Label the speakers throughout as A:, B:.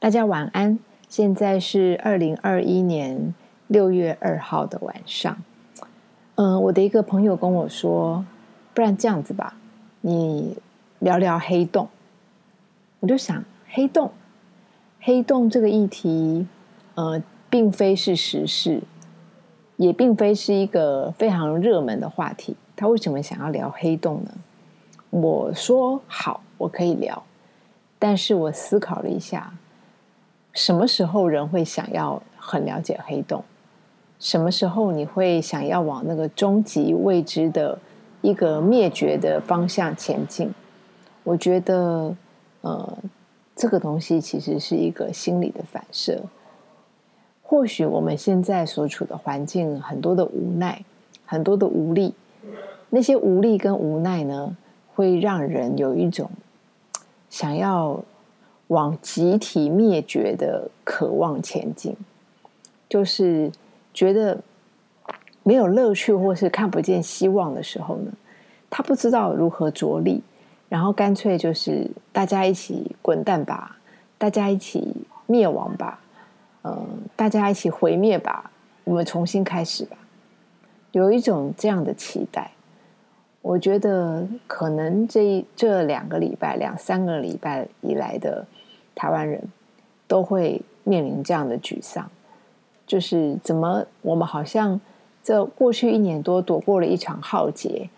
A: 大家晚安。现在是二零二一年六月二号的晚上。嗯，我的一个朋友跟我说，不然这样子吧，你聊聊黑洞。我就想，黑洞，黑洞这个议题，呃，并非是时事，也并非是一个非常热门的话题。他为什么想要聊黑洞呢？我说好，我可以聊。但是我思考了一下，什么时候人会想要很了解黑洞？什么时候你会想要往那个终极未知的一个灭绝的方向前进？我觉得，呃，这个东西其实是一个心理的反射。或许我们现在所处的环境很多的无奈，很多的无力，那些无力跟无奈呢，会让人有一种。想要往集体灭绝的渴望前进，就是觉得没有乐趣或是看不见希望的时候呢，他不知道如何着力，然后干脆就是大家一起滚蛋吧，大家一起灭亡吧，嗯，大家一起毁灭吧，我们重新开始吧，有一种这样的期待。我觉得可能这这两个礼拜、两三个礼拜以来的台湾人都会面临这样的沮丧，就是怎么我们好像这过去一年多躲过了一场浩劫，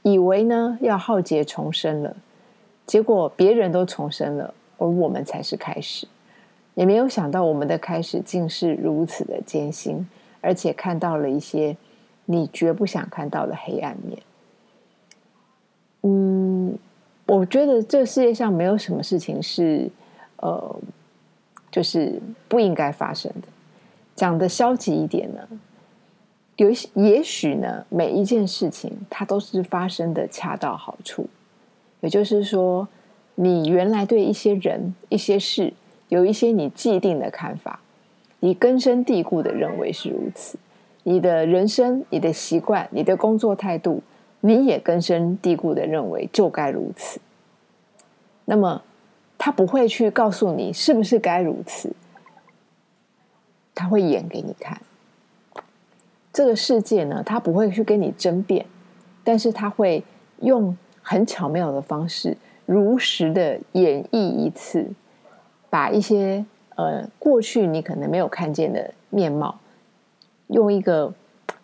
A: 以为呢要浩劫重生了，结果别人都重生了，而我们才是开始，也没有想到我们的开始竟是如此的艰辛，而且看到了一些你绝不想看到的黑暗面。嗯，我觉得这世界上没有什么事情是，呃，就是不应该发生的。讲的消极一点呢，有些也许呢，每一件事情它都是发生的恰到好处。也就是说，你原来对一些人、一些事有一些你既定的看法，你根深蒂固的认为是如此。你的人生、你的习惯、你的工作态度。你也根深蒂固的认为就该如此，那么他不会去告诉你是不是该如此，他会演给你看。这个世界呢，他不会去跟你争辩，但是他会用很巧妙的方式，如实的演绎一次，把一些呃过去你可能没有看见的面貌，用一个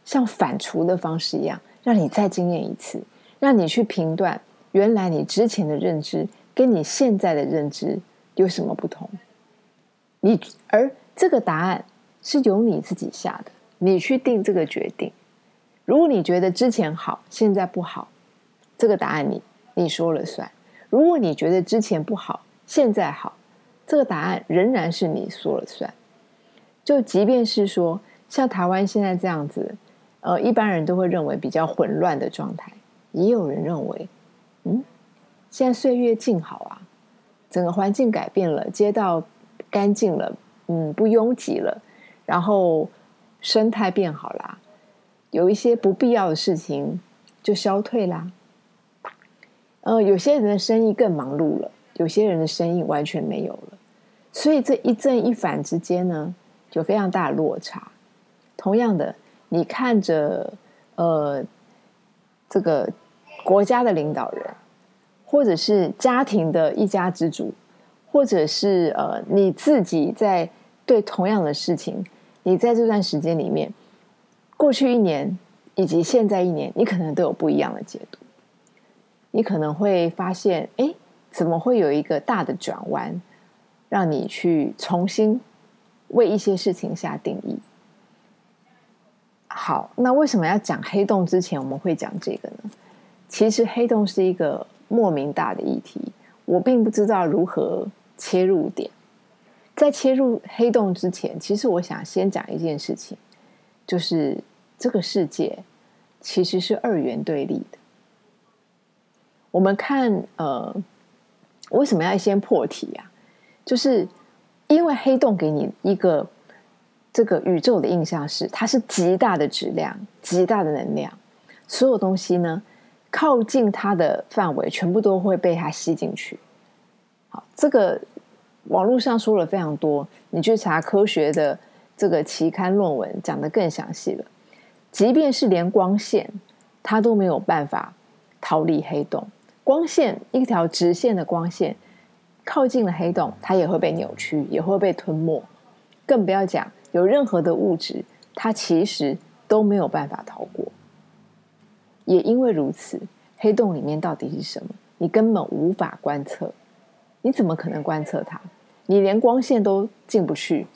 A: 像反刍的方式一样。让你再经验一次，让你去评断原来你之前的认知跟你现在的认知有什么不同。你而这个答案是由你自己下的，你去定这个决定。如果你觉得之前好，现在不好，这个答案你你说了算。如果你觉得之前不好，现在好，这个答案仍然是你说了算。就即便是说像台湾现在这样子。呃，一般人都会认为比较混乱的状态，也有人认为，嗯，现在岁月静好啊，整个环境改变了，街道干净了，嗯，不拥挤了，然后生态变好啦，有一些不必要的事情就消退啦。呃，有些人的生意更忙碌了，有些人的生意完全没有了，所以这一正一反之间呢，有非常大的落差。同样的。你看着，呃，这个国家的领导人，或者是家庭的一家之主，或者是呃你自己在对同样的事情，你在这段时间里面，过去一年以及现在一年，你可能都有不一样的解读。你可能会发现，哎，怎么会有一个大的转弯，让你去重新为一些事情下定义？好，那为什么要讲黑洞之前我们会讲这个呢？其实黑洞是一个莫名大的议题，我并不知道如何切入点。在切入黑洞之前，其实我想先讲一件事情，就是这个世界其实是二元对立的。我们看，呃，为什么要先破题呀？就是因为黑洞给你一个。这个宇宙的印象是，它是极大的质量、极大的能量，所有东西呢，靠近它的范围，全部都会被它吸进去。好，这个网络上说了非常多，你去查科学的这个期刊论文，讲的更详细了。即便是连光线，它都没有办法逃离黑洞。光线一条直线的光线靠近了黑洞，它也会被扭曲，也会被吞没。更不要讲有任何的物质，它其实都没有办法逃过。也因为如此，黑洞里面到底是什么，你根本无法观测。你怎么可能观测它？你连光线都进不去，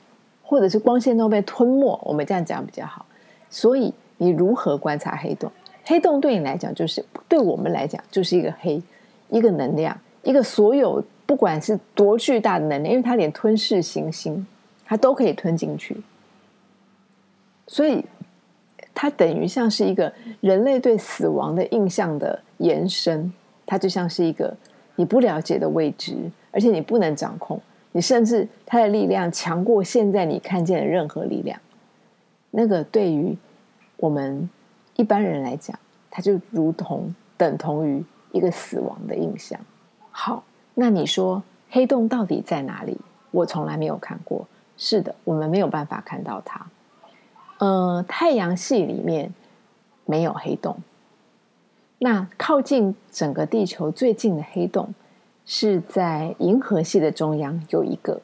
A: 或者是光线都被吞没。我们这样讲比较好。所以你如何观察黑洞？黑洞对你来讲，就是对我们来讲，就是一个黑，一个能量，一个所有不管是多巨大的能量，因为它连吞噬行星，它都可以吞进去。所以它等于像是一个人类对死亡的印象的延伸，它就像是一个。你不了解的未知，而且你不能掌控，你甚至它的力量强过现在你看见的任何力量。那个对于我们一般人来讲，它就如同等同于一个死亡的印象。好，那你说黑洞到底在哪里？我从来没有看过。是的，我们没有办法看到它。呃，太阳系里面没有黑洞。那靠近整个地球最近的黑洞，是在银河系的中央有一个，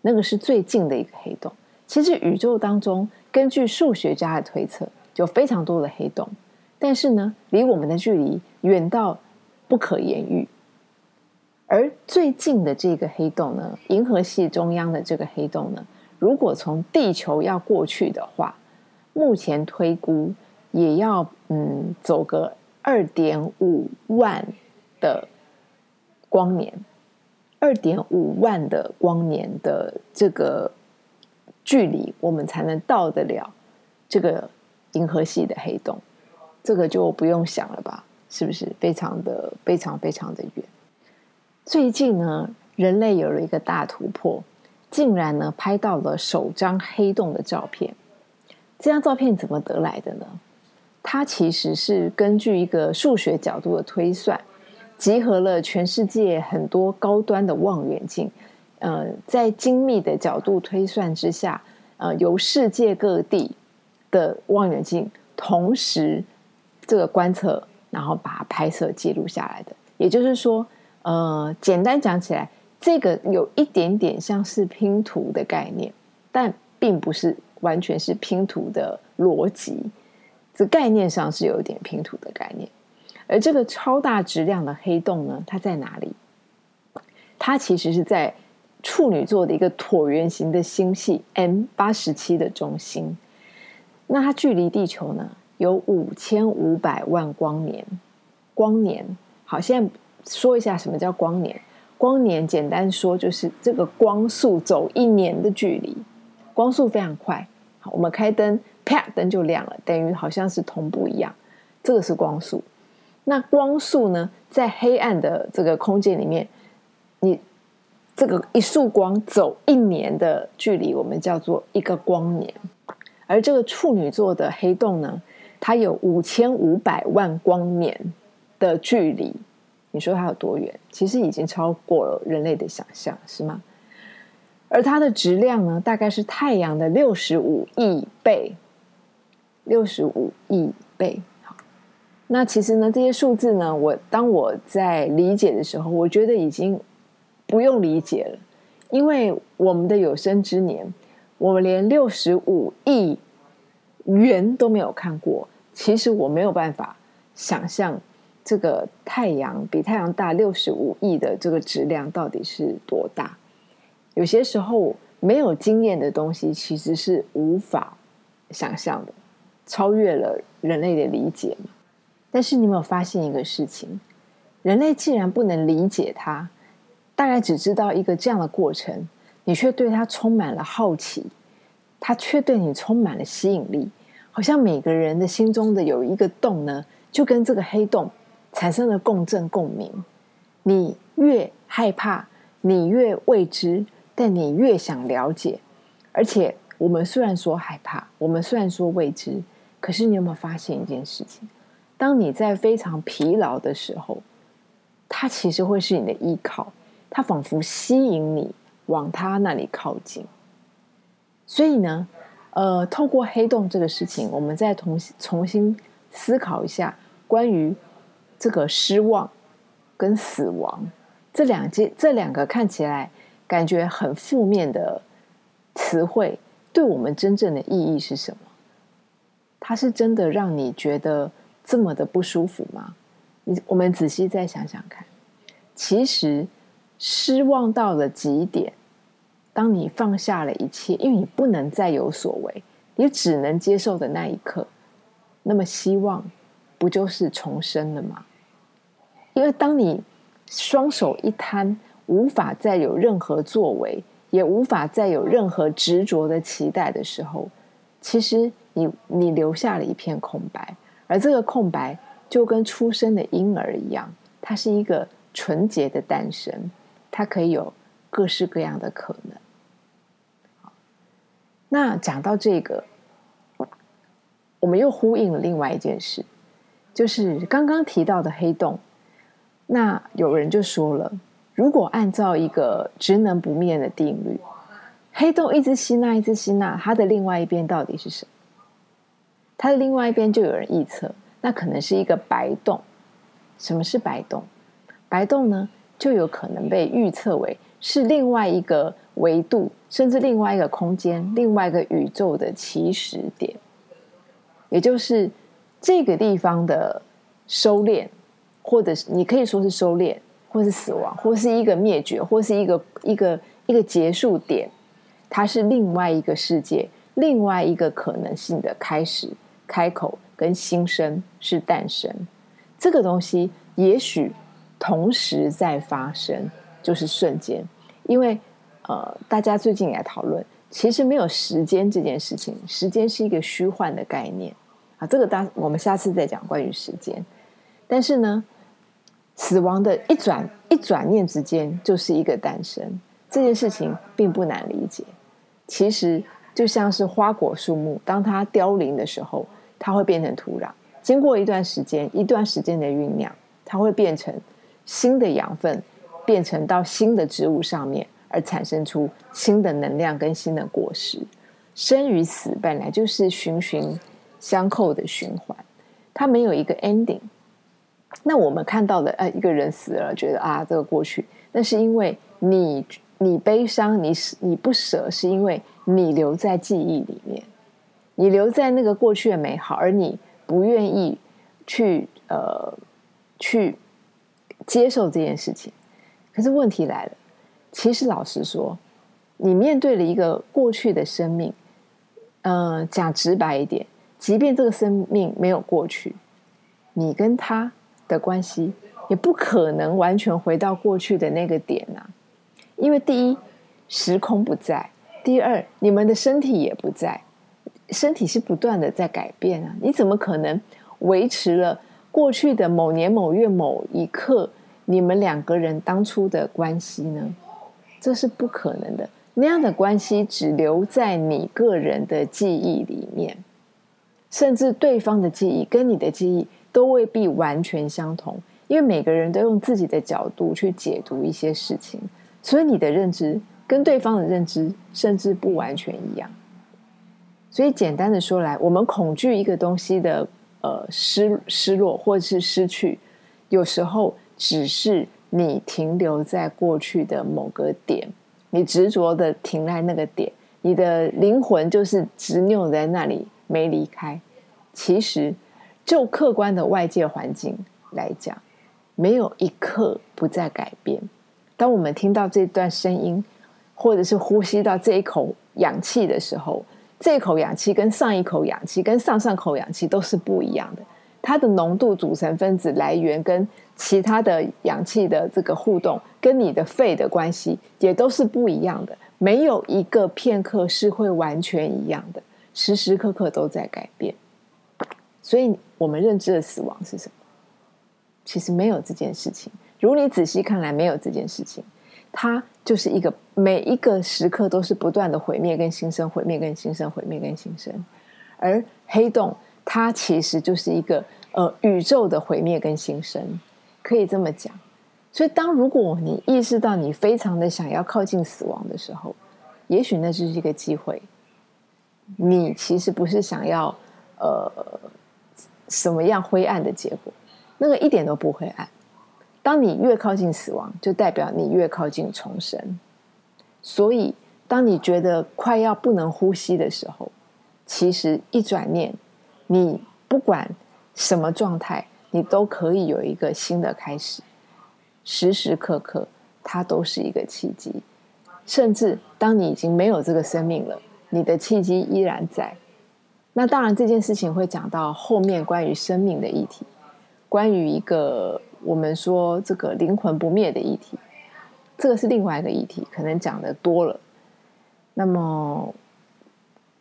A: 那个是最近的一个黑洞。其实宇宙当中，根据数学家的推测，有非常多的黑洞，但是呢，离我们的距离远到不可言喻。而最近的这个黑洞呢，银河系中央的这个黑洞呢，如果从地球要过去的话，目前推估也要嗯走个。二点五万的光年，二点五万的光年的这个距离，我们才能到得了这个银河系的黑洞。这个就不用想了吧？是不是非常的非常非常的远？最近呢，人类有了一个大突破，竟然呢拍到了首张黑洞的照片。这张照片怎么得来的呢？它其实是根据一个数学角度的推算，集合了全世界很多高端的望远镜，呃，在精密的角度推算之下，呃，由世界各地的望远镜同时这个观测，然后把拍摄记录下来的。也就是说，呃，简单讲起来，这个有一点点像是拼图的概念，但并不是完全是拼图的逻辑。这概念上是有一点拼图的概念，而这个超大质量的黑洞呢，它在哪里？它其实是在处女座的一个椭圆形的星系 M 八十七的中心。那它距离地球呢有五千五百万光年。光年，好，现在说一下什么叫光年。光年简单说就是这个光速走一年的距离，光速非常快。好，我们开灯。啪，灯就亮了，等于好像是同步一样。这个是光速。那光速呢，在黑暗的这个空间里面，你这个一束光走一年的距离，我们叫做一个光年。而这个处女座的黑洞呢，它有五千五百万光年的距离。你说它有多远？其实已经超过了人类的想象，是吗？而它的质量呢，大概是太阳的六十五亿倍。六十五亿倍，好。那其实呢，这些数字呢，我当我在理解的时候，我觉得已经不用理解了，因为我们的有生之年，我们连六十五亿元都没有看过。其实我没有办法想象这个太阳比太阳大六十五亿的这个质量到底是多大。有些时候没有经验的东西，其实是无法想象的。超越了人类的理解嘛？但是你有没有发现一个事情？人类既然不能理解它，大概只知道一个这样的过程，你却对它充满了好奇，它却对你充满了吸引力，好像每个人的心中的有一个洞呢，就跟这个黑洞产生了共振共鸣。你越害怕，你越未知，但你越想了解。而且，我们虽然说害怕，我们虽然说未知。可是你有没有发现一件事情？当你在非常疲劳的时候，它其实会是你的依靠，它仿佛吸引你往它那里靠近。所以呢，呃，透过黑洞这个事情，我们再重重新思考一下关于这个失望跟死亡这两件这两个看起来感觉很负面的词汇，对我们真正的意义是什么？它是真的让你觉得这么的不舒服吗？你我们仔细再想想看，其实失望到了极点。当你放下了一切，因为你不能再有所为，你只能接受的那一刻，那么希望不就是重生了吗？因为当你双手一摊，无法再有任何作为，也无法再有任何执着的期待的时候，其实你你留下了一片空白，而这个空白就跟出生的婴儿一样，它是一个纯洁的诞生，它可以有。各式各样的可能。那讲到这个，我们又呼应了另外一件事，就是刚刚提到的黑洞。那有人就说了，如果按照一个职能不灭的定律，黑洞一直吸纳，一直吸纳，它的另外一边到底是什么？它的另外一边就有人预测，那可能是一个白洞。什么是白洞？白洞呢，就有可能被预测为。是另外一个维度，甚至另外一个空间，另外一个宇宙的起始点，也就是这个地方的收敛，或者是你可以说是收敛，或是死亡，或是一个灭绝，或是一个一个一个结束点。它是另外一个世界，另外一个可能性的开始、开口跟新生是诞生。这个东西也许同时在发生。就是瞬间，因为呃，大家最近也讨论，其实没有时间这件事情，时间是一个虚幻的概念啊。这个当我们下次再讲关于时间。但是呢，死亡的一转一转念之间就是一个诞生，这件事情并不难理解。其实就像是花果树木，当它凋零的时候，它会变成土壤，经过一段时间一段时间的酝酿，它会变成新的养分。变成到新的植物上面，而产生出新的能量跟新的果实。生与死本来就是循循相扣的循环，它没有一个 ending。那我们看到的，呃，一个人死了，觉得啊，这个过去，那是因为你你悲伤，你你不舍，是因为你留在记忆里面，你留在那个过去的美好，而你不愿意去呃去接受这件事情。可是问题来了，其实老实说，你面对了一个过去的生命，嗯，讲直白一点，即便这个生命没有过去，你跟他的关系也不可能完全回到过去的那个点啊。因为第一，时空不在；第二，你们的身体也不在，身体是不断的在改变啊。你怎么可能维持了过去的某年某月某一刻？你们两个人当初的关系呢？这是不可能的。那样的关系只留在你个人的记忆里面，甚至对方的记忆跟你的记忆都未必完全相同，因为每个人都用自己的角度去解读一些事情，所以你的认知跟对方的认知甚至不完全一样。所以简单的说来，我们恐惧一个东西的呃失失落或者是失去，有时候。只是你停留在过去的某个点，你执着的停在那个点，你的灵魂就是执拗在那里没离开。其实，就客观的外界环境来讲，没有一刻不在改变。当我们听到这段声音，或者是呼吸到这一口氧气的时候，这口氧气跟上一口氧气跟上上口氧气都是不一样的。它的浓度、组成分子来源跟其他的氧气的这个互动，跟你的肺的关系也都是不一样的。没有一个片刻是会完全一样的，时时刻刻都在改变。所以，我们认知的死亡是什么？其实没有这件事情。如你仔细看来，没有这件事情，它就是一个每一个时刻都是不断的毁灭跟新生，毁灭跟新生，毁灭跟新生。而黑洞。它其实就是一个呃宇宙的毁灭跟新生，可以这么讲。所以，当如果你意识到你非常的想要靠近死亡的时候，也许那就是一个机会。你其实不是想要呃什么样灰暗的结果，那个一点都不灰暗。当你越靠近死亡，就代表你越靠近重生。所以，当你觉得快要不能呼吸的时候，其实一转念，你不管什么状态，你都可以有一个新的开始。时时刻刻，它都是一个契机。甚至当你已经没有这个生命了，你的契机依然在。那当然，这件事情会讲到后面关于生命的议题，关于一个我们说这个灵魂不灭的议题。这个是另外一个议题，可能讲的多了。那么，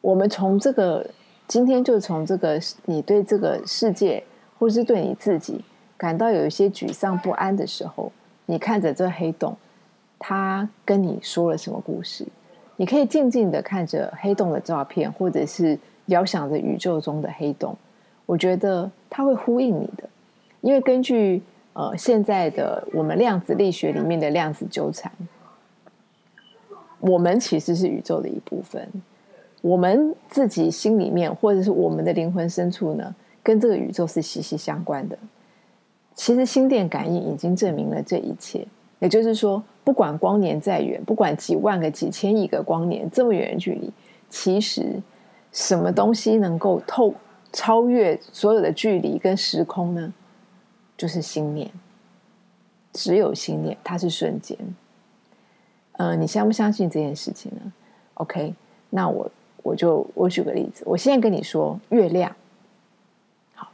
A: 我们从这个今天就从这个你对这个世界，或是对你自己感到有一些沮丧不安的时候，你看着这黑洞，它跟你说了什么故事？你可以静静的看着黑洞的照片，或者是遥想着宇宙中的黑洞。我觉得它会呼应你的，因为根据。呃，现在的我们量子力学里面的量子纠缠，我们其实是宇宙的一部分。我们自己心里面，或者是我们的灵魂深处呢，跟这个宇宙是息息相关的。其实心电感应已经证明了这一切。也就是说，不管光年再远，不管几万个、几千亿个光年这么远的距离，其实什么东西能够透超越所有的距离跟时空呢？就是心念，只有心念，它是瞬间。嗯，你相不相信这件事情呢？OK，那我我就我举个例子，我现在跟你说月亮，好，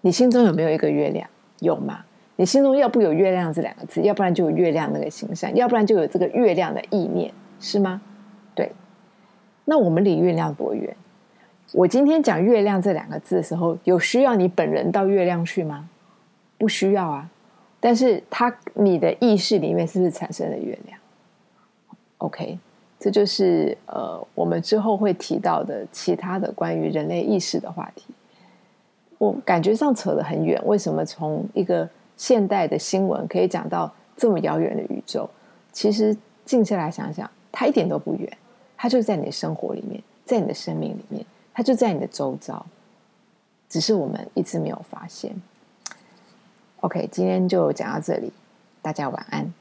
A: 你心中有没有一个月亮？有吗？你心中要不有月亮这两个字，要不然就有月亮那个形象，要不然就有这个月亮的意念，是吗？对。那我们离月亮多远？我今天讲月亮这两个字的时候，有需要你本人到月亮去吗？不需要啊，但是它你的意识里面是不是产生了月亮？OK，这就是呃我们之后会提到的其他的关于人类意识的话题。我感觉上扯得很远，为什么从一个现代的新闻可以讲到这么遥远的宇宙？其实静下来想想，它一点都不远，它就在你的生活里面，在你的生命里面，它就在你的周遭，只是我们一直没有发现。OK，今天就讲到这里，大家晚安。